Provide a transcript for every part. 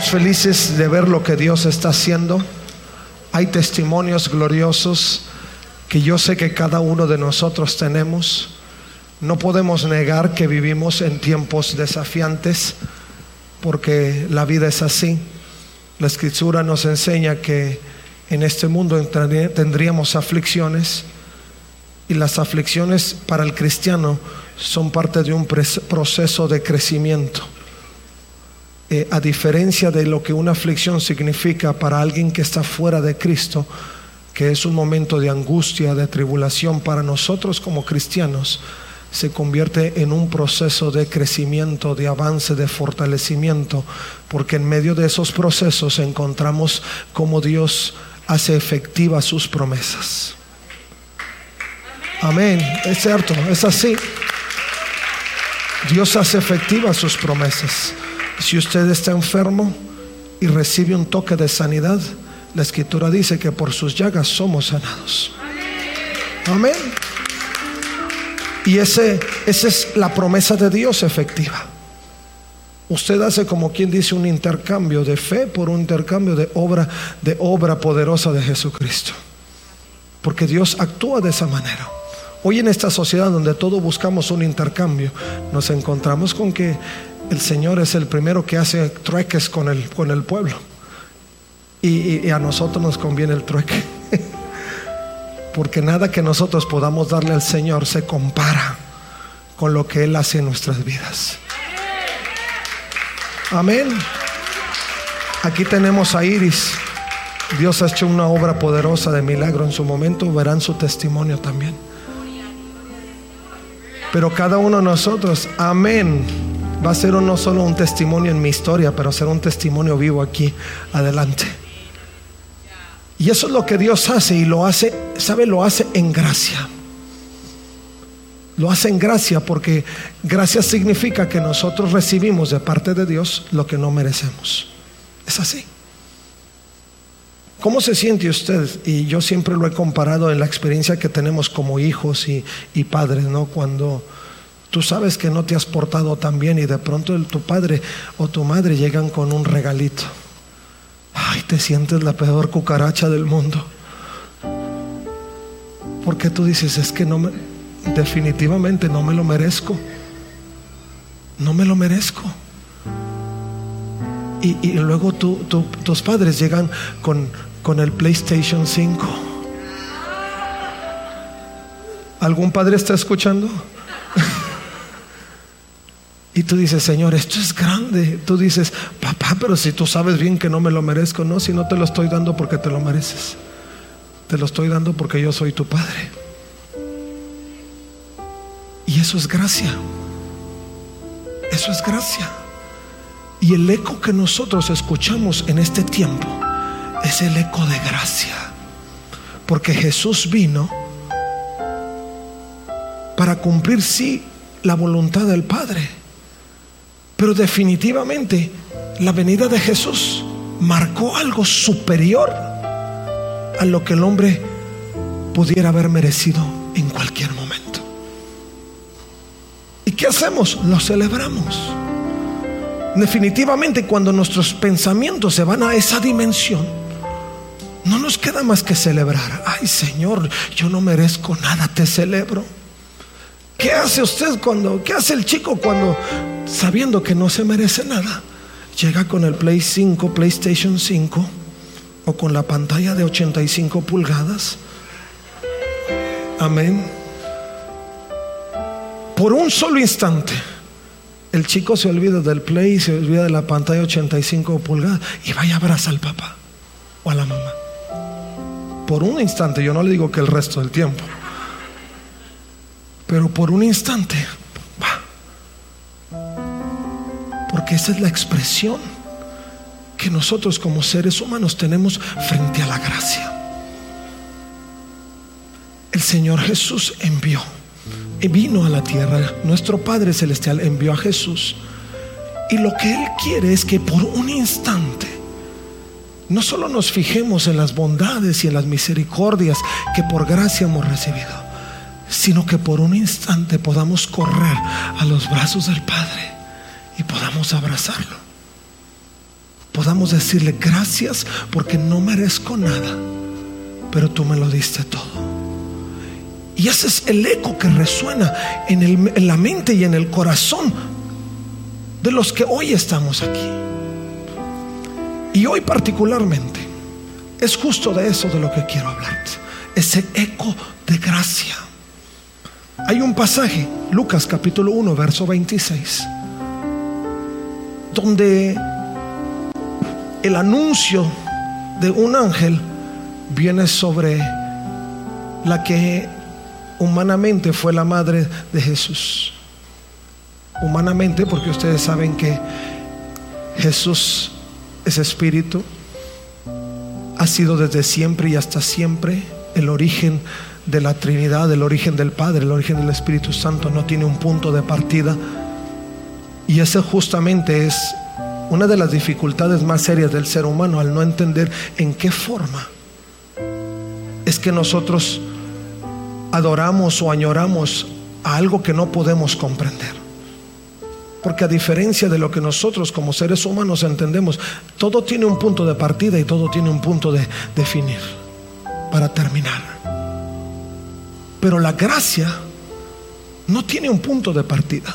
Felices de ver lo que Dios está haciendo. Hay testimonios gloriosos que yo sé que cada uno de nosotros tenemos. No podemos negar que vivimos en tiempos desafiantes porque la vida es así. La escritura nos enseña que en este mundo tendríamos aflicciones y las aflicciones para el cristiano son parte de un proceso de crecimiento. Eh, a diferencia de lo que una aflicción significa para alguien que está fuera de Cristo, que es un momento de angustia, de tribulación, para nosotros como cristianos se convierte en un proceso de crecimiento, de avance, de fortalecimiento, porque en medio de esos procesos encontramos cómo Dios hace efectivas sus promesas. Amén, es cierto, es así. Dios hace efectivas sus promesas. Si usted está enfermo y recibe un toque de sanidad, la escritura dice que por sus llagas somos sanados. Amén. Y ese, esa es la promesa de Dios efectiva. Usted hace como quien dice un intercambio de fe por un intercambio de obra, de obra poderosa de Jesucristo. Porque Dios actúa de esa manera. Hoy en esta sociedad donde todos buscamos un intercambio, nos encontramos con que el Señor es el primero que hace trueques con el, con el pueblo. Y, a nosotros nos conviene el trueque. Porque nada que nosotros podamos darle al Señor se compara con lo que Él hace en nuestras vidas. Amén. Aquí tenemos a Iris. Dios ha hecho una obra poderosa de milagro en su momento. Verán su testimonio también. Pero cada uno de nosotros, amén va a ser no solo un testimonio en mi historia, pero ser un testimonio vivo aquí adelante. Y eso es lo que Dios hace y lo hace, ¿sabe? Lo hace en gracia. Lo hace en gracia porque gracia significa que nosotros recibimos de parte de Dios lo que no merecemos. Es así. ¿Cómo se siente usted? Y yo siempre lo he comparado en la experiencia que tenemos como hijos y, y padres, ¿no? Cuando Tú sabes que no te has portado tan bien y de pronto tu padre o tu madre llegan con un regalito. Ay, te sientes la peor cucaracha del mundo. Porque tú dices, es que no me, definitivamente no me lo merezco. No me lo merezco. Y, luego tus padres llegan con, con el PlayStation 5. ¿Algún padre está escuchando? Y tú dices, Señor, esto es grande. Tú dices, papá, pero si tú sabes bien que no me lo merezco, no, si no te lo estoy dando porque te lo mereces. Te lo estoy dando porque yo soy tu Padre. Y eso es gracia. Eso es gracia. Y el eco que nosotros escuchamos en este tiempo es el eco de gracia. Porque Jesús vino para cumplir, sí, la voluntad del Padre pero definitivamente la venida de Jesús marcó algo superior a lo que el hombre pudiera haber merecido en cualquier momento. ¿Y qué hacemos? Lo celebramos. Definitivamente cuando nuestros pensamientos se van a esa dimensión, no nos queda más que celebrar. Ay Señor, yo no merezco nada, te celebro. ¿Qué hace usted cuando, qué hace el chico cuando, sabiendo que no se merece nada, llega con el Play 5, PlayStation 5 o con la pantalla de 85 pulgadas? Amén. Por un solo instante, el chico se olvida del Play, se olvida de la pantalla de 85 pulgadas y vaya a abrazar al papá o a la mamá. Por un instante, yo no le digo que el resto del tiempo. Pero por un instante, Esa es la expresión que nosotros como seres humanos tenemos frente a la gracia. El Señor Jesús envió y vino a la tierra. Nuestro Padre Celestial envió a Jesús. Y lo que Él quiere es que por un instante no solo nos fijemos en las bondades y en las misericordias que por gracia hemos recibido, sino que por un instante podamos correr a los brazos del Padre y podamos abrazarlo. Podamos decirle gracias porque no merezco nada, pero tú me lo diste todo. Y ese es el eco que resuena en, la mente y en el corazón de los que hoy estamos aquí. Y hoy particularmente es justo de eso de lo que quiero hablar. Ese eco de gracia. Hay un pasaje, Lucas capítulo 1, verso 26, donde el anuncio de un ángel viene sobre la que humanamente fue la madre de Jesús. Humanamente porque ustedes saben que Jesús es espíritu, ha sido desde siempre y hasta siempre el origen de la Trinidad, el origen del Padre, el origen del Espíritu Santo, no tiene un punto de partida. Y ese justamente es una de las dificultades más serias del ser humano al no entender en qué forma es que nosotros adoramos o añoramos a algo que no podemos comprender. Porque a diferencia de lo que nosotros como seres humanos entendemos, todo tiene un punto de partida y todo tiene un punto de definir para terminar. Pero la gracia no tiene un punto de partida.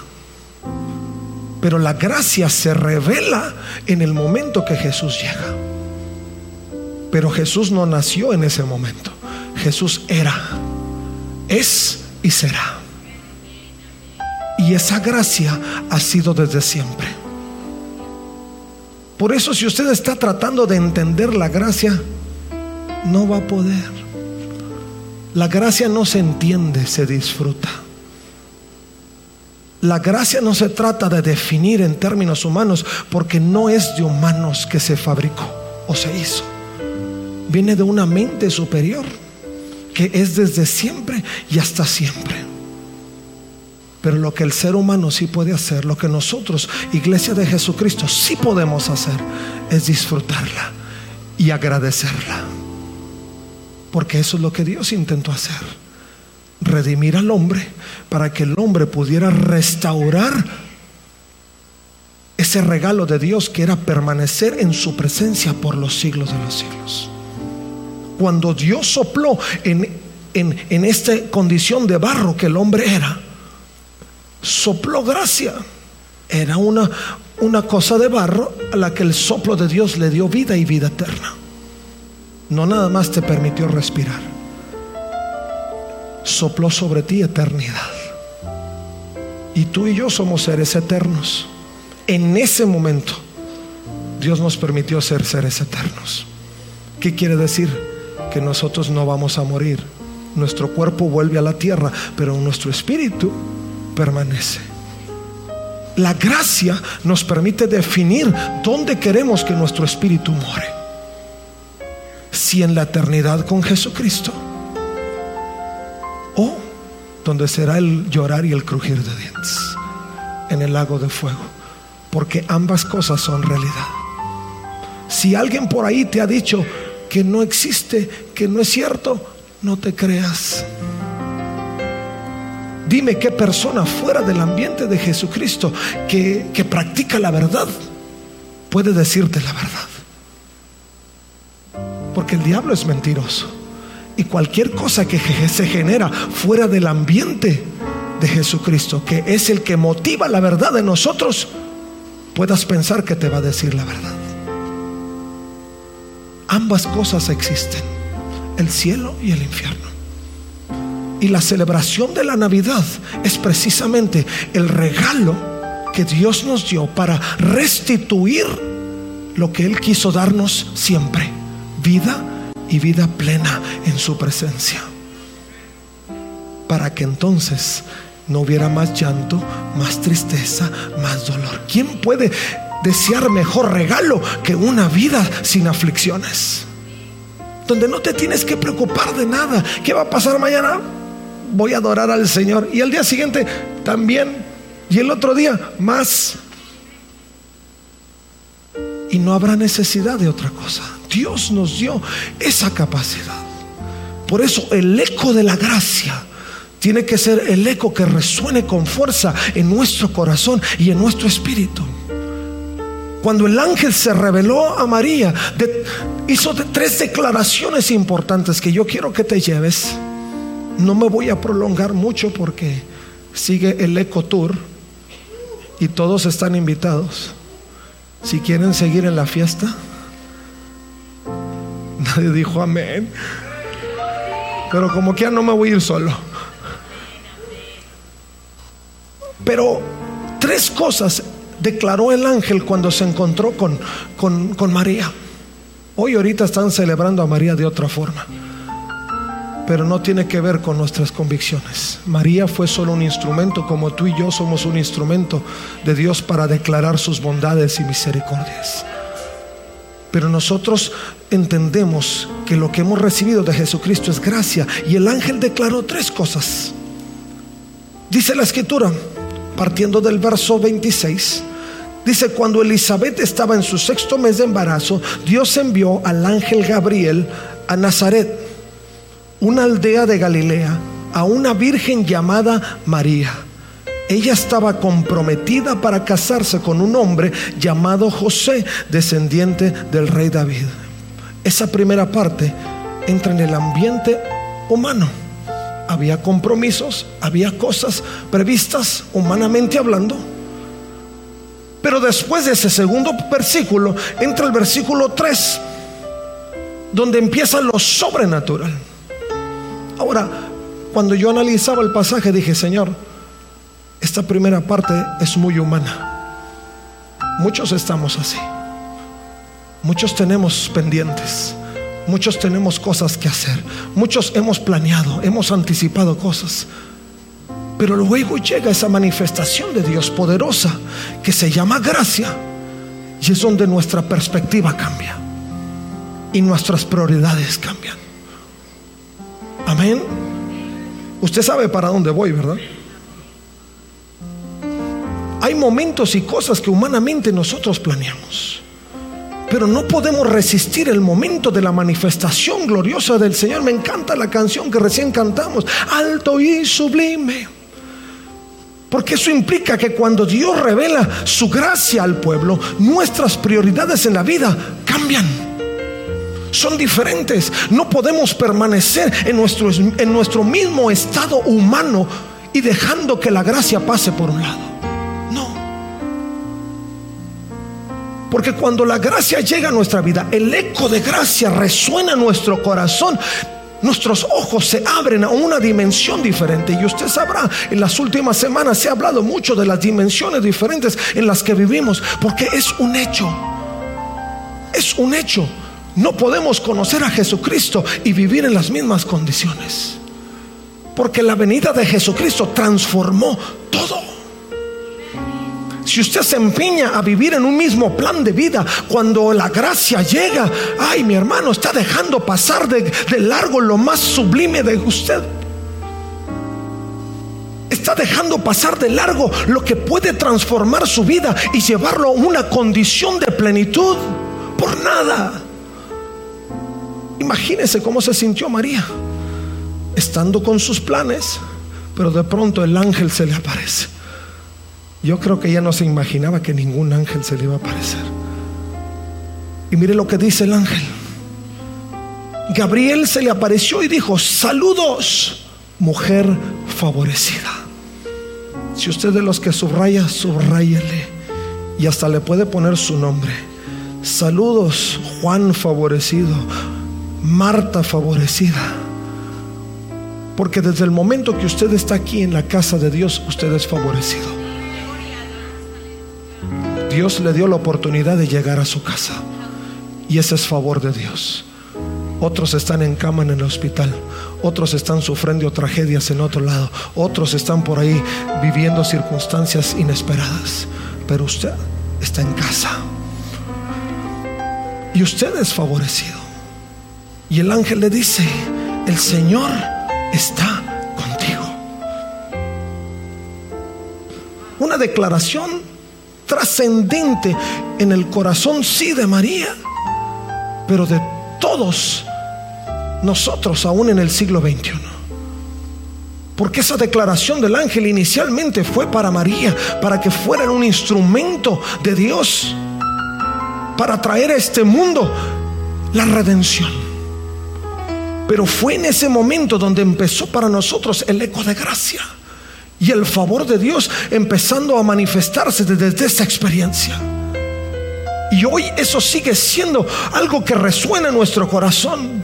Pero la gracia se revela en el momento que Jesús llega. Pero Jesús no nació en ese momento. Jesús era es y será. Y esa gracia ha sido desde siempre. Por eso si usted está tratando de entender la gracia, no va a poder. La gracia no se entiende, se disfruta. La gracia no se trata de definir en términos humanos porque no es de humanos que se fabricó o se hizo. Viene de una mente superior que es desde siempre y hasta siempre. Pero lo que el ser humano sí puede hacer, lo que nosotros, Iglesia de Jesucristo, sí podemos hacer, es disfrutarla y agradecerla. Porque eso es lo que Dios intentó hacer. Redimir al hombre para que el hombre pudiera restaurar ese regalo de Dios que era permanecer en su presencia por los siglos de los siglos. Cuando Dios sopló en, en, esta condición de barro que el hombre era, sopló gracia. Era una, una cosa de barro a la que el soplo de Dios le dio vida y vida eterna. No nada más te permitió respirar. Sopló sobre ti eternidad. Y tú y yo somos seres eternos. En ese momento, Dios nos permitió ser seres eternos. ¿Qué quiere decir? que nosotros no vamos a morir. Nuestro cuerpo vuelve a la tierra, pero nuestro espíritu permanece. La gracia nos permite definir dónde queremos que nuestro espíritu more. Si en la eternidad con Jesucristo donde será el llorar y el crujir de dientes en el lago de fuego. Porque ambas cosas son realidad. Si alguien por ahí te ha dicho, que no existe, que no es cierto, no te creas. Dime qué persona fuera del ambiente de Jesucristo que, que practica la verdad puede decirte la verdad. Porque el diablo es mentiroso. Y cualquier cosa que se genera fuera del ambiente de Jesucristo, que es el que motiva la verdad de nosotros, puedas pensar que te va a decir la verdad. Ambas cosas existen, el cielo y el infierno. Y la celebración de la Navidad es precisamente el regalo que Dios nos dio para restituir lo que Él quiso darnos siempre, vida y vida plena en su presencia. Para que entonces no hubiera más llanto, más tristeza, más dolor. ¿Quién puede desear mejor regalo que una vida sin aflicciones. Donde no te tienes que preocupar de nada. ¿Qué va a pasar mañana? Voy a adorar al Señor. Y el día siguiente también. Y el otro día más. Y no habrá necesidad de otra cosa. Dios nos dio esa capacidad. Por eso el eco de la gracia tiene que ser el eco que resuene con fuerza en nuestro corazón y en nuestro espíritu. Cuando el ángel se reveló a María, hizo tres declaraciones importantes que yo quiero que te lleves. No me voy a prolongar mucho porque sigue el Eco Tour y todos están invitados. Si quieren seguir en la fiesta, nadie dijo amén. Pero como que no me voy a ir solo. Pero tres cosas declaró el ángel cuando se encontró con, con, María. Hoy ahorita están celebrando a María de otra forma, pero no tiene que ver con nuestras convicciones. María fue solo un instrumento, como tú y yo somos un instrumento de Dios para declarar sus bondades y misericordias. Pero nosotros entendemos que lo que hemos recibido de Jesucristo es gracia. Y el ángel declaró tres cosas. Dice la escritura, partiendo del verso 26. Dice, cuando Elizabeth estaba en su sexto mes de embarazo, Dios envió al ángel Gabriel a Nazaret, una aldea de Galilea, a una virgen llamada María. Ella estaba comprometida para casarse con un hombre llamado José, descendiente del rey David. Esa primera parte entra en el ambiente humano había compromisos, había cosas previstas humanamente hablando. Pero después de ese segundo versículo entra el versículo 3, donde empieza lo sobrenatural. Ahora, cuando yo analizaba el pasaje dije, Señor, esta primera parte es muy humana. Muchos estamos así. Muchos tenemos pendientes. Muchos tenemos cosas que hacer. Muchos hemos planeado, hemos anticipado cosas. Pero luego llega esa manifestación de Dios poderosa que se llama gracia. Y es donde nuestra perspectiva cambia. Y nuestras prioridades cambian. Amén. Usted sabe para dónde voy, ¿verdad? Hay momentos y cosas que humanamente nosotros planeamos. Pero no podemos resistir el momento de la manifestación gloriosa del Señor. Me encanta la canción que recién cantamos, alto y sublime. Porque eso implica que cuando Dios revela su gracia al pueblo, nuestras prioridades en la vida cambian. Son diferentes. No podemos permanecer en nuestro, en nuestro mismo estado humano y dejando que la gracia pase por un lado. Porque cuando la gracia llega a nuestra vida, el eco de gracia resuena en nuestro corazón. Nuestros ojos se abren a una dimensión diferente. Y usted sabrá, en las últimas semanas se ha hablado mucho de las dimensiones diferentes en las que vivimos. Porque es un hecho. Es un hecho. No podemos conocer a Jesucristo y vivir en las mismas condiciones. Porque la venida de Jesucristo transformó todo. Si usted se empeña a vivir en un mismo plan de vida, cuando la gracia llega, ay, mi hermano, está dejando pasar de, largo lo más sublime de usted está dejando pasar de largo lo que puede transformar su vida y llevarlo a una condición de plenitud por nada. Imagínese cómo se sintió María, estando con sus planes, pero de pronto el ángel se le aparece. Yo creo que ella no se imaginaba que ningún ángel se le iba a aparecer. Y mire lo que dice el ángel. Gabriel se le apareció y dijo, saludos, mujer favorecida. Si usted de los que subraya, subrayele. Y hasta le puede poner su nombre. Saludos, Juan favorecido, Marta favorecida. Porque desde el momento que usted está aquí en la casa de Dios, usted es favorecido. Dios le dio la oportunidad de llegar a su casa. Y ese es favor de Dios. Otros están en cama en el hospital. Otros están sufriendo tragedias en otro lado. Otros están por ahí viviendo circunstancias inesperadas. Pero usted está en casa. Y usted es favorecido. Y el ángel le dice, el Señor está contigo. Una declaración trascendente en el corazón, sí, de María, pero de todos nosotros aún en el siglo XXI. Porque esa declaración del ángel inicialmente fue para María, para que fuera un instrumento de Dios, para traer a este mundo la redención. Pero fue en ese momento donde empezó para nosotros el eco de gracia y el favor de Dios empezando a manifestarse desde esa experiencia. Y hoy eso sigue siendo algo que resuena en nuestro corazón.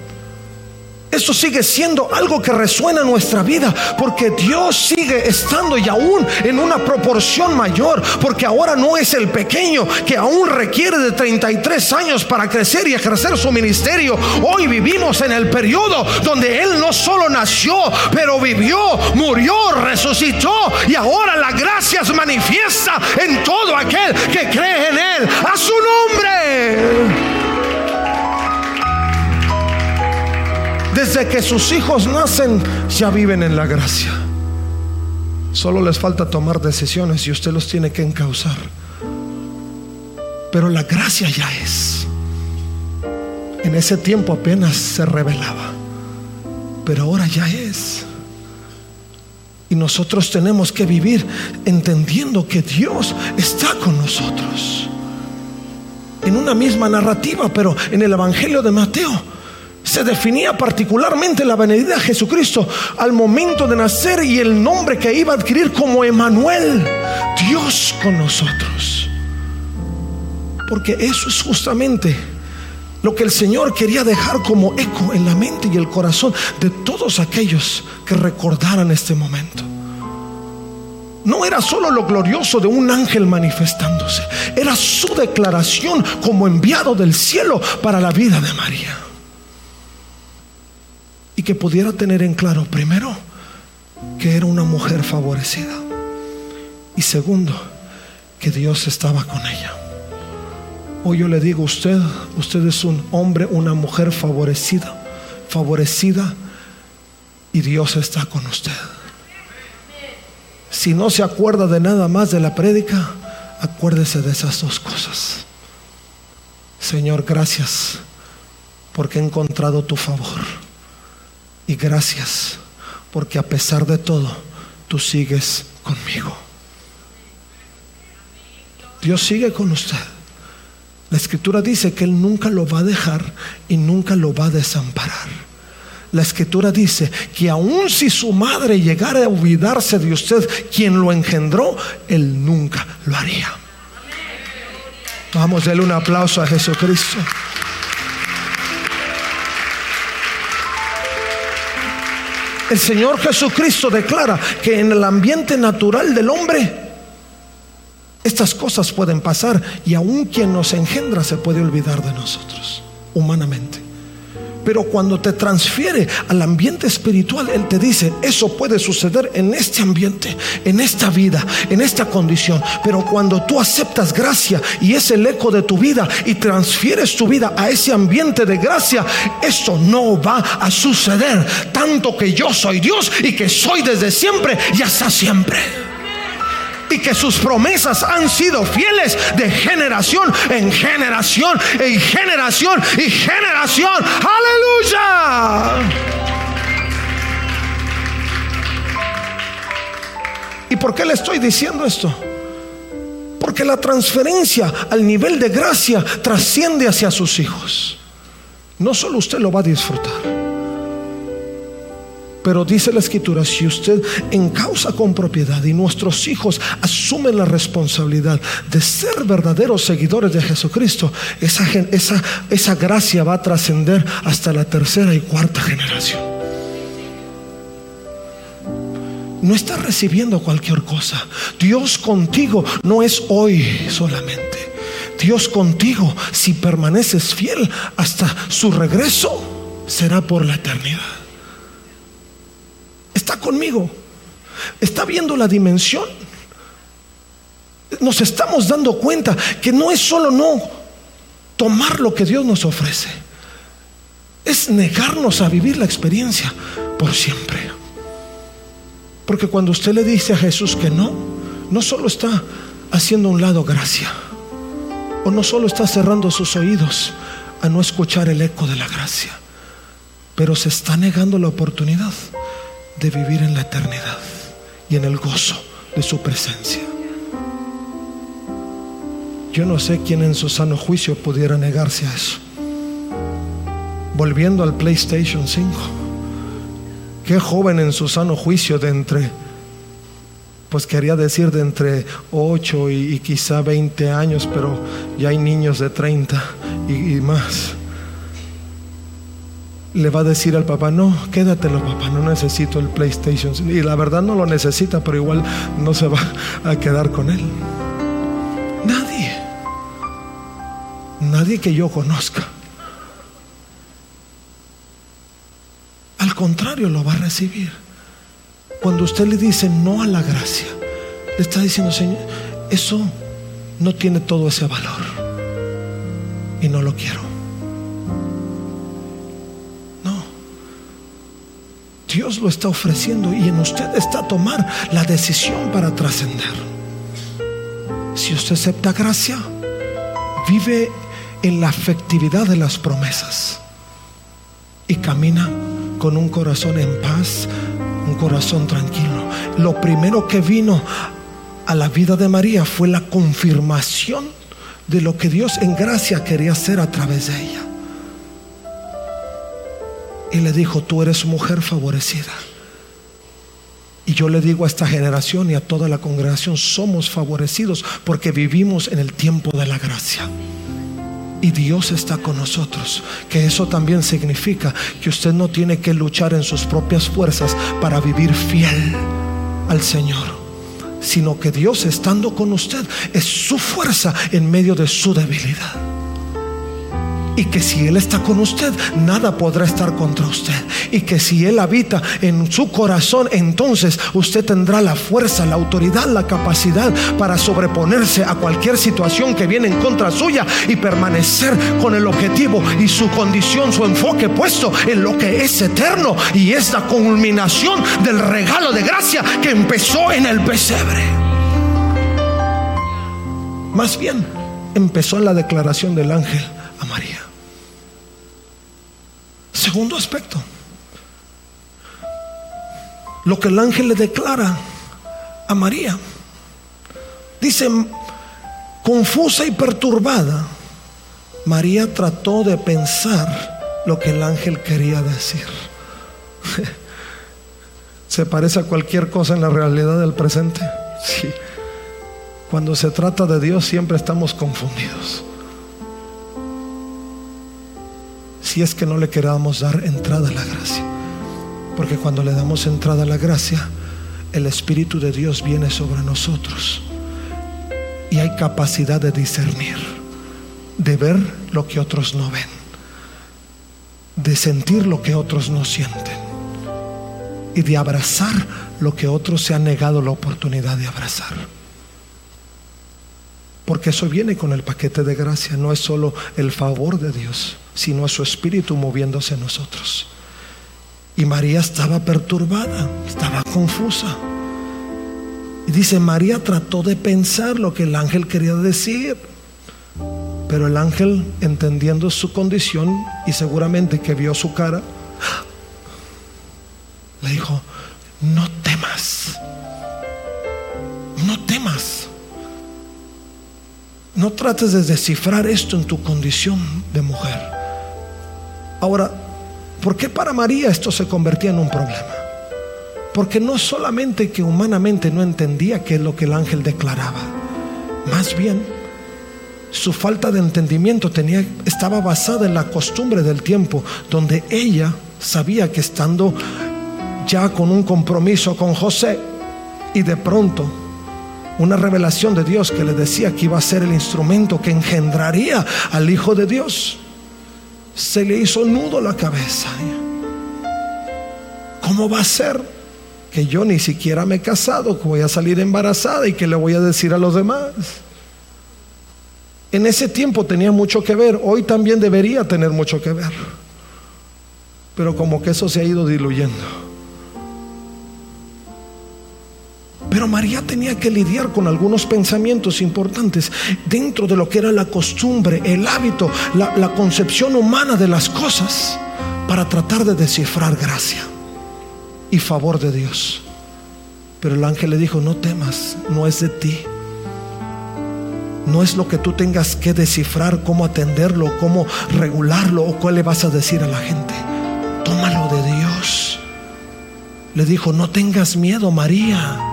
Eso sigue siendo algo que resuena en nuestra vida porque Dios sigue estando y aún en una proporción mayor porque ahora no es el pequeño que aún requiere de 33 años para crecer y ejercer su ministerio. Hoy vivimos en el periodo donde Él no solo nació, pero vivió, murió, resucitó y ahora la gracia se manifiesta en todo aquel que cree en Él. A su nombre. Desde que sus hijos nacen, ya viven en la gracia. Solo les falta tomar decisiones y usted los tiene que encauzar. Pero la gracia ya es. En ese tiempo apenas se revelaba, pero ahora ya es. Y nosotros tenemos que vivir entendiendo que Dios está con nosotros. En una misma narrativa, pero en el Evangelio de Mateo se definía particularmente la venida de Jesucristo al momento de nacer y el nombre que iba a adquirir como Emanuel, Dios con nosotros. Porque eso es justamente lo que el Señor quería dejar como eco en la mente y el corazón de todos aquellos que recordaran este momento. No era solo lo glorioso de un ángel manifestándose, era su declaración como enviado del cielo para la vida de María y que pudiera tener en claro, primero, que era una mujer favorecida y segundo, que Dios estaba con ella. Hoy yo le digo a usted, usted es un hombre, una mujer favorecida, favorecida y Dios está con usted. Si no se acuerda de nada más de la prédica, acuérdese de esas dos cosas. Señor, gracias porque he encontrado tu favor. Y gracias porque a pesar de todo, tú sigues conmigo. Dios sigue con usted. La escritura dice que Él nunca lo va a dejar y nunca lo va a desamparar. La escritura dice que aun si su madre llegara a olvidarse de usted, quien lo engendró, Él nunca lo haría. Vamos a darle un aplauso a Jesucristo. El Señor Jesucristo declara que en el ambiente natural del hombre estas cosas pueden pasar y aún quien nos engendra se puede olvidar de nosotros, humanamente. Pero cuando te transfiere al ambiente espiritual, Él te dice, eso puede suceder en este ambiente, en esta vida, en esta condición. Pero cuando tú aceptas gracia y es el eco de tu vida y transfieres tu vida a ese ambiente de gracia, esto no va a suceder. Tanto que yo soy Dios y que soy desde siempre y hasta siempre y que sus promesas han sido fieles de generación en generación en generación y generación. Aleluya. ¿Y por qué le estoy diciendo esto? Porque la transferencia al nivel de gracia trasciende hacia sus hijos. No solo usted lo va a disfrutar pero dice la escritura, si usted encausa con propiedad y nuestros hijos asumen la responsabilidad de ser verdaderos seguidores de Jesucristo, esa, esa, gracia va a trascender hasta la tercera y cuarta generación. No está recibiendo cualquier cosa. Dios contigo no es hoy solamente. Dios contigo, si permaneces fiel hasta su regreso, será por la eternidad conmigo. Está viendo la dimensión. nos estamos dando cuenta que no es solo no tomar lo que Dios nos ofrece, es negarnos a vivir la experiencia por siempre. Porque cuando usted le dice a Jesús que no, no solo está haciendo un lado gracia, o no solo está cerrando sus oídos a no escuchar el eco de la gracia, pero se está negando la oportunidad de vivir en la eternidad y en el gozo de su presencia. Yo no sé quién en su sano juicio pudiera negarse a eso. Volviendo al PlayStation 5, qué joven en su sano juicio de entre, pues quería decir de entre 8 y, quizá 20 años, pero ya hay niños de 30 y, y más le va a decir al papá, no, quédatelo papá, no necesito el PlayStation. Y la verdad no lo necesita, pero igual no se va a quedar con él. Nadie. Nadie que yo conozca. Al contrario, lo va a recibir. Cuando usted le dice no a la gracia, le está diciendo, Señor, eso no tiene todo ese valor. Y no lo quiero. Dios lo está ofreciendo y en usted está tomar la decisión para trascender. Si usted acepta gracia, vive en la afectividad de las promesas y camina con un corazón en paz, un corazón tranquilo. Lo primero que vino a la vida de María fue la confirmación de lo que Dios en gracia quería hacer a través de ella y le dijo, tú eres mujer favorecida. Y yo le digo a esta generación y a toda la congregación, somos favorecidos porque vivimos en el tiempo de la gracia. Y Dios está con nosotros. Que eso también significa que usted no tiene que luchar en sus propias fuerzas para vivir fiel al Señor. Sino que Dios estando con usted es su fuerza en medio de su debilidad y que si Él está con usted, nada podrá estar contra usted. Y que si Él habita en su corazón, entonces usted tendrá la fuerza, la autoridad, la capacidad para sobreponerse a cualquier situación que viene en contra suya y permanecer con el objetivo y su condición, su enfoque puesto en lo que es eterno y es la culminación del regalo de gracia que empezó en el pesebre. Más bien, empezó en la declaración del ángel a María. Segundo aspecto, lo que el ángel le declara a María. Dice, confusa y perturbada, María trató de pensar lo que el ángel quería decir. ¿Se parece a cualquier cosa en la realidad del presente? Sí. Cuando se trata de Dios siempre estamos confundidos. Si es que no le queramos dar entrada a la gracia. Porque cuando le damos entrada a la gracia, el Espíritu de Dios viene sobre nosotros. Y hay capacidad de discernir, de ver lo que otros no ven, de sentir lo que otros no sienten y de abrazar lo que otros se han negado la oportunidad de abrazar. Porque eso viene con el paquete de gracia, no es solo el favor de Dios sino a su espíritu moviéndose nosotros. Y María estaba perturbada, estaba confusa. Y dice, María trató de pensar lo que el ángel quería decir. Pero el ángel, entendiendo su condición y seguramente que vio su cara, le dijo, no temas, no temas. No trates de descifrar esto en tu condición de mujer. Ahora, ¿por qué para María esto se convertía en un problema? Porque no solamente que humanamente no entendía qué es lo que el ángel declaraba, más bien su falta de entendimiento tenía, estaba basada en la costumbre del tiempo, donde ella sabía que estando ya con un compromiso con José y de pronto una revelación de Dios que le decía que iba a ser el instrumento que engendraría al Hijo de Dios se le hizo nudo la cabeza. ¿Cómo va a ser que yo ni siquiera me he casado, que voy a salir embarazada y que le voy a decir a los demás. En ese tiempo tenía mucho que ver, hoy también debería tener mucho que ver. Pero como que eso se ha ido diluyendo. Pero María tenía que lidiar con algunos pensamientos importantes dentro de lo que era la costumbre, el hábito, la, concepción humana de las cosas para tratar de descifrar gracia y favor de Dios. Pero el ángel le dijo, no temas, no es de ti. No es lo que tú tengas que descifrar, cómo atenderlo, cómo regularlo o cuál le vas a decir a la gente. Tómalo de Dios. Le dijo, no tengas miedo, María.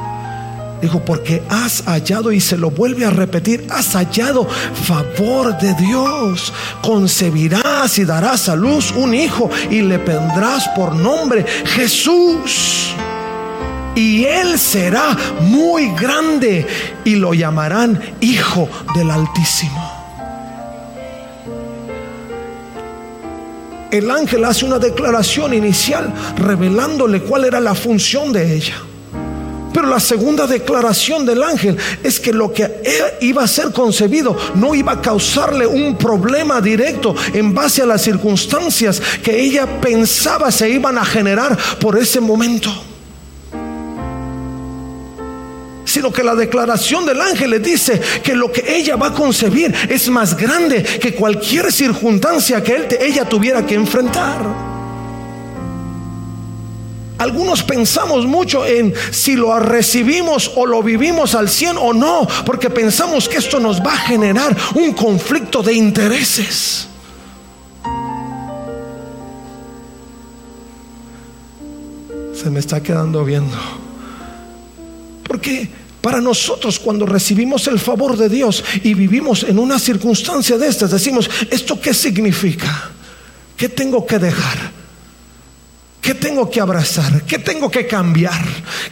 Dijo, porque has hallado, y se lo vuelve a repetir, has hallado favor de Dios. Concebirás y darás a luz un hijo y le pondrás por nombre Jesús. Y él será muy grande y lo llamarán Hijo del Altísimo. El ángel hace una declaración inicial revelándole cuál era la función de ella. Pero la segunda declaración del ángel es que lo que iba a ser concebido no iba a causarle un problema directo en base a las circunstancias que ella pensaba se iban a generar por ese momento. Sino que la declaración del ángel le dice que lo que ella va a concebir es más grande que cualquier circunstancia que ella tuviera que enfrentar. Algunos pensamos mucho en si lo recibimos o lo vivimos al 100 o no, porque pensamos que esto nos va a generar un conflicto de intereses. Se me está quedando viendo. Porque para nosotros cuando recibimos el favor de Dios y vivimos en una circunstancia de estas, decimos, ¿esto qué significa? ¿Qué tengo que dejar? ¿Qué tengo que abrazar? ¿Qué tengo que cambiar?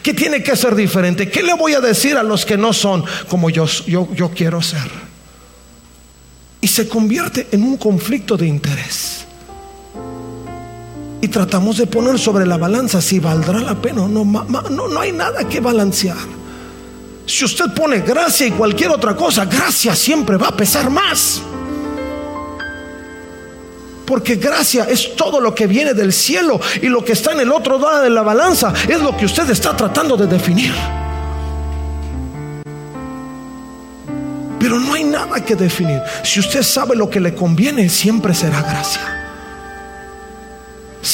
¿Qué tiene que ser diferente? ¿Qué le voy a decir a los que no son como yo, yo, yo quiero ser? Y se convierte en un conflicto de interés. Y tratamos de poner sobre la balanza si valdrá la pena o no. No, no hay nada que balancear. Si usted pone gracia y cualquier otra cosa, gracia siempre va a pesar más. Porque gracia es todo lo que viene del cielo y lo que está en el otro lado de la balanza es lo que usted está tratando de definir. Pero no hay nada que definir. Si usted sabe lo que le conviene, siempre será gracia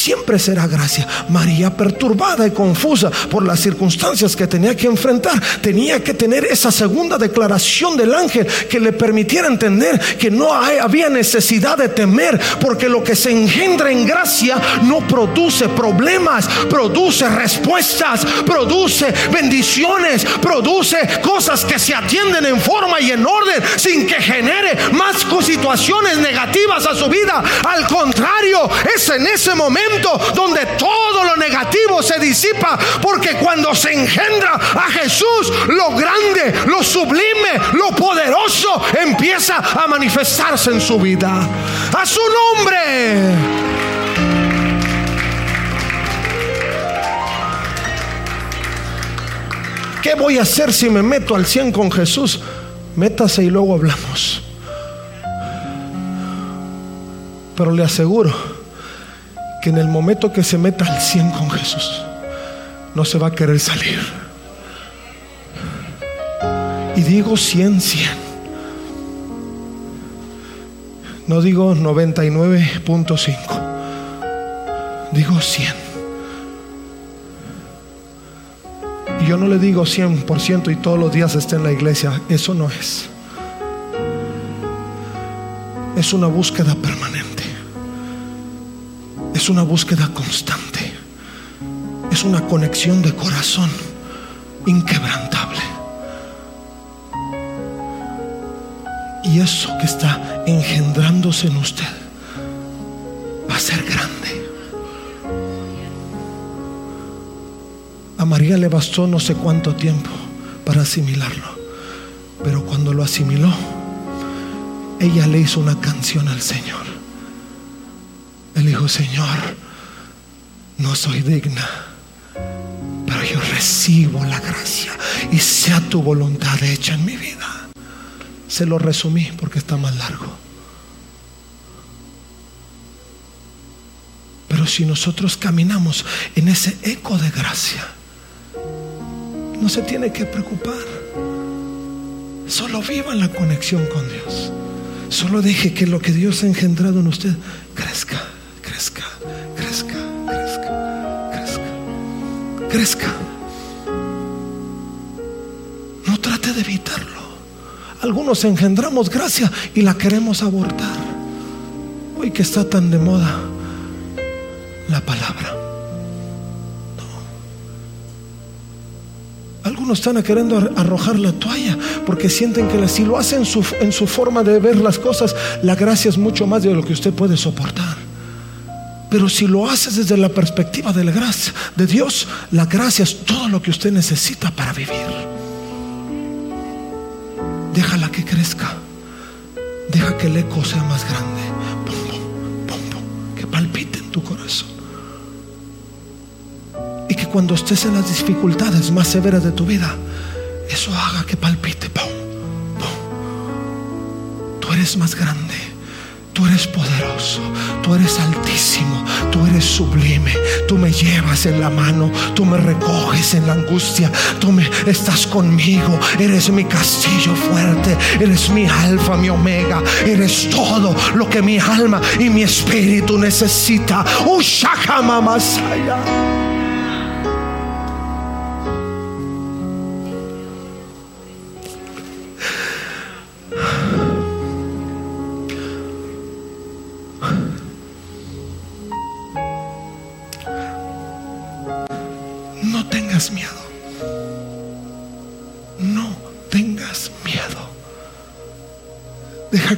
siempre será gracia. María, perturbada y confusa por las circunstancias que tenía que enfrentar, tenía que tener esa segunda declaración del ángel que le permitiera entender que no había necesidad de temer, porque lo que se engendra en gracia no produce problemas, produce respuestas, produce bendiciones, produce cosas que se atienden en forma y en orden sin que genere más situaciones negativas a su vida. Al contrario, es en ese momento donde todo lo negativo se disipa, porque cuando se engendra a Jesús, lo grande, lo sublime, lo poderoso empieza a manifestarse en su vida. A su nombre. ¿Qué voy a hacer si me meto al 100 con Jesús? Métase y luego hablamos. Pero le aseguro que en el momento que se meta al 100 con Jesús, no se va a querer salir. Y digo 100, 100. No digo 99.5. Digo 100. Y yo no le digo 100% y todos los días esté en la iglesia. Eso no es. Es una búsqueda permanente es una búsqueda constante. Es una conexión de corazón inquebrantable. Y eso que está engendrándose en usted va a ser grande. A María le bastó no sé cuánto tiempo para asimilarlo. Pero cuando lo asimiló, ella le hizo una canción al Señor. Él dijo, Señor, no soy digna, pero yo recibo la gracia y sea tu voluntad hecha en mi vida. Se lo resumí porque está más largo. Pero si nosotros caminamos en ese eco de gracia, no se tiene que preocupar. Solo viva la conexión con Dios. Solo deje que lo que Dios ha engendrado en usted crezca, crezca, crezca, crezca, crezca, crezca. No trate de evitarlo. Algunos engendramos gracia y la queremos abortar. Hoy que está tan de moda la palabra. Algunos están queriendo arrojar la toalla porque sienten que si lo hacen en su, en su forma de ver las cosas, la gracia es mucho más de lo que usted puede soportar. Pero si lo haces desde la perspectiva de la gracia de Dios, la gracia es todo lo que usted necesita para vivir. Déjala que crezca. Deja que el eco sea más grande. que palpite en tu corazón cuando estés en las dificultades más severas de tu vida, eso haga que palpite. Tú eres más grande. Eres poderoso, tú eres altísimo, tú eres sublime, tú me llevas en la mano, tú me recoges en la angustia, tú me estás conmigo, eres mi castillo fuerte, eres mi alfa, mi omega, eres todo lo que mi alma y mi espíritu necesita. Ushaka Masaya.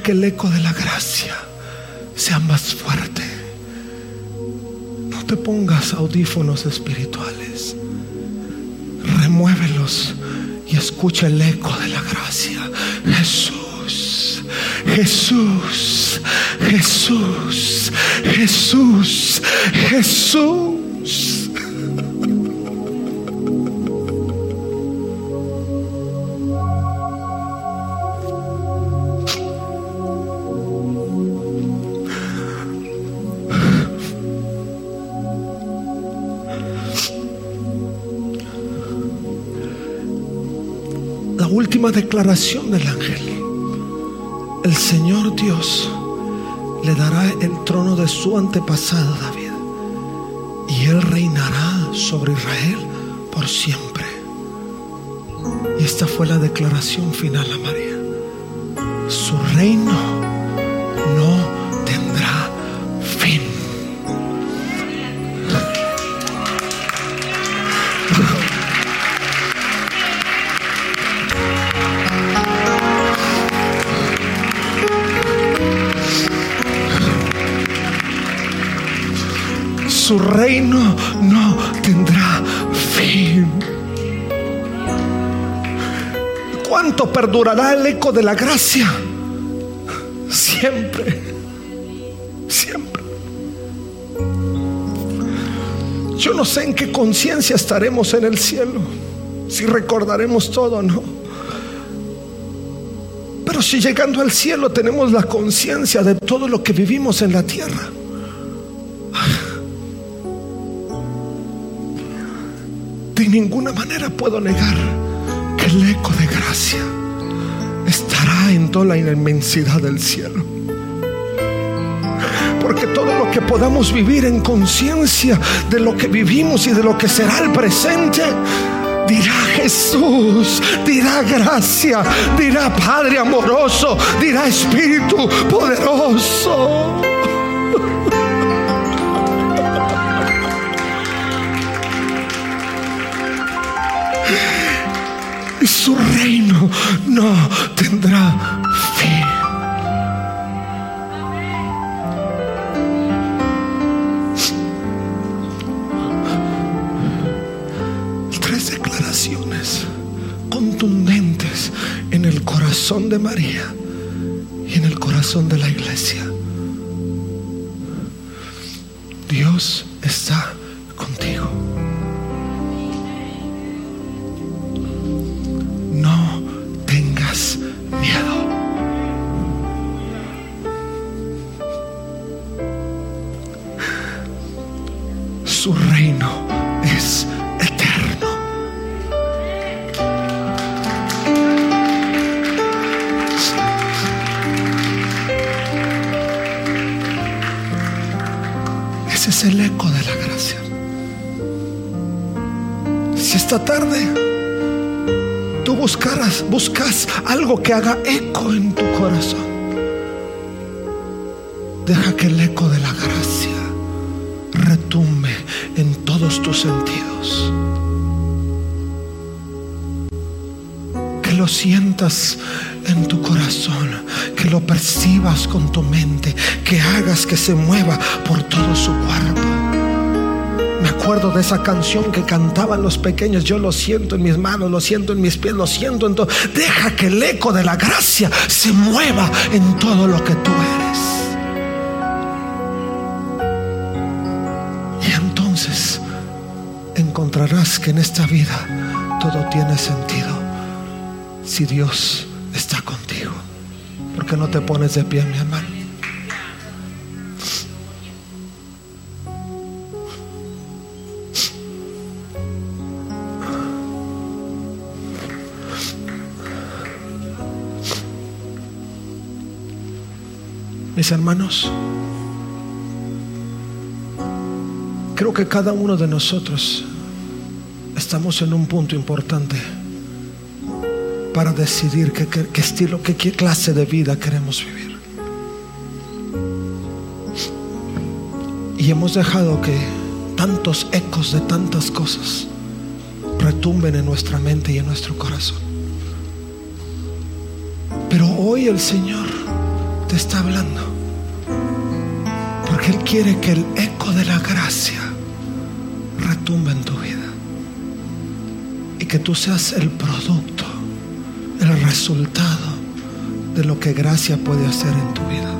Que el eco de la gracia sea más fuerte. No te pongas audífonos espirituales. Remuévelos y escucha el eco de la gracia. Jesús, Jesús, Jesús, Jesús, Jesús. Declaración del ángel. El Señor Dios le dará el trono de su antepasado David y él reinará sobre Israel por siempre. Y esta fue la declaración final a María. Su reino su reino no tendrá fin. ¿Cuánto perdurará el eco de la gracia? Siempre, siempre. Yo no sé en qué conciencia estaremos en el cielo, si recordaremos todo o no. Pero si llegando al cielo tenemos la conciencia de todo lo que vivimos en la tierra, de ninguna manera puedo negar que el eco de gracia estará en toda la inmensidad del cielo. Porque todo lo que podamos vivir en conciencia de lo que vivimos y de lo que será el presente, dirá Jesús, dirá gracia, dirá Padre amoroso, dirá Espíritu poderoso. Su reino no tendrá fin. Tres declaraciones contundentes en el corazón de María y en el corazón de la iglesia. Dios está contigo. Buscas algo que haga eco en tu corazón, deja que el eco de la gracia retumbe en todos tus sentidos. Que lo sientas en tu corazón, que lo percibas con tu mente, que hagas que se mueva De esa canción que cantaban los pequeños. Yo lo siento en mis manos, lo siento en mis pies, lo siento en todo. Deja que el eco de la gracia se mueva en todo lo que tú eres. Y entonces encontrarás que en esta vida todo tiene sentido si Dios está contigo. ¿Por qué no te pones de pie, mi hermano? Hermanos, creo que cada uno de nosotros estamos en un punto importante para decidir qué, estilo, qué clase de vida queremos vivir. Y hemos dejado que tantos ecos de tantas cosas retumben en nuestra mente y en nuestro corazón. Pero hoy el Señor te está hablando. Él quiere que el eco de la gracia retumbe en tu vida. Y que tú seas el producto, el resultado de lo que gracia puede hacer en tu vida.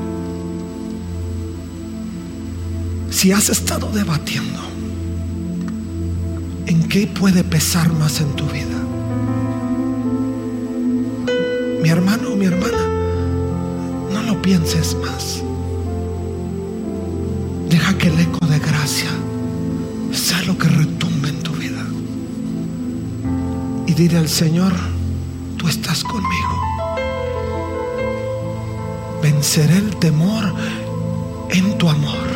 Si has estado debatiendo en qué puede pesar más en tu vida, mi hermano o mi hermana, no lo pienses más. Deja que el eco de gracia sea lo que retumbe en tu vida. Y dile al Señor, tú estás conmigo. Venceré el temor en tu amor.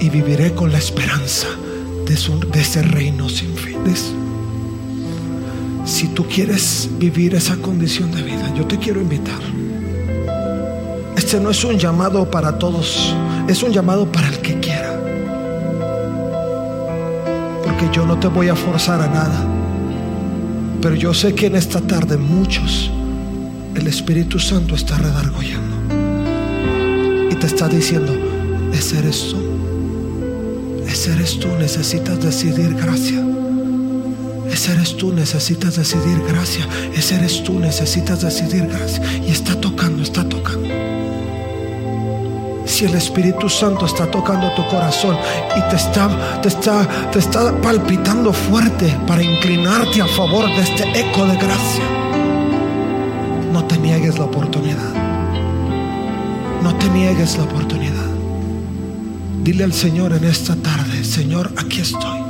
Y viviré con la esperanza de, su- de ese reino sin fin. De ese- si tú quieres vivir esa condición de vida, yo te quiero invitar. Este no es un llamado para todos, es un llamado para el que quiera. Porque yo no te voy a forzar a nada. Pero yo sé que en esta tarde muchos, el Espíritu Santo está redargoyando. Y te está diciendo, ese eres tú. Ese eres tú, necesitas decidir gracia. Ese eres tú, necesitas decidir gracia. Ese eres tú, necesitas decidir gracia. Y está tocando, está tocando. Si el Espíritu Santo está tocando tu corazón y te está, te está, te está palpitando fuerte para inclinarte a favor de este eco de gracia, no te niegues la oportunidad. No te niegues la oportunidad. Dile al Señor en esta tarde, Señor, aquí estoy.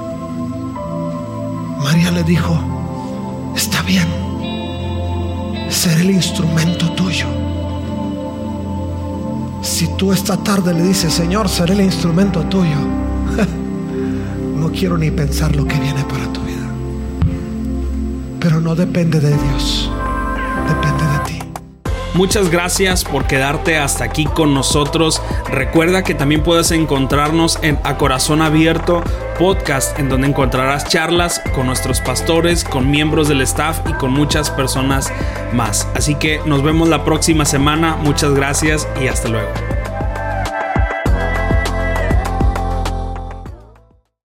María le dijo, está bien, seré el instrumento tuyo. Si tú esta tarde le dices, Señor, seré el instrumento tuyo, no quiero ni pensar lo que viene para tu vida. Pero no depende de Dios, depende de ti. Muchas gracias por quedarte hasta aquí con nosotros. Recuerda que también puedes encontrarnos en A Corazón Abierto podcast, en donde encontrarás charlas con nuestros pastores, con miembros del staff y con muchas personas más. Así que nos vemos la próxima semana. Muchas gracias y hasta luego.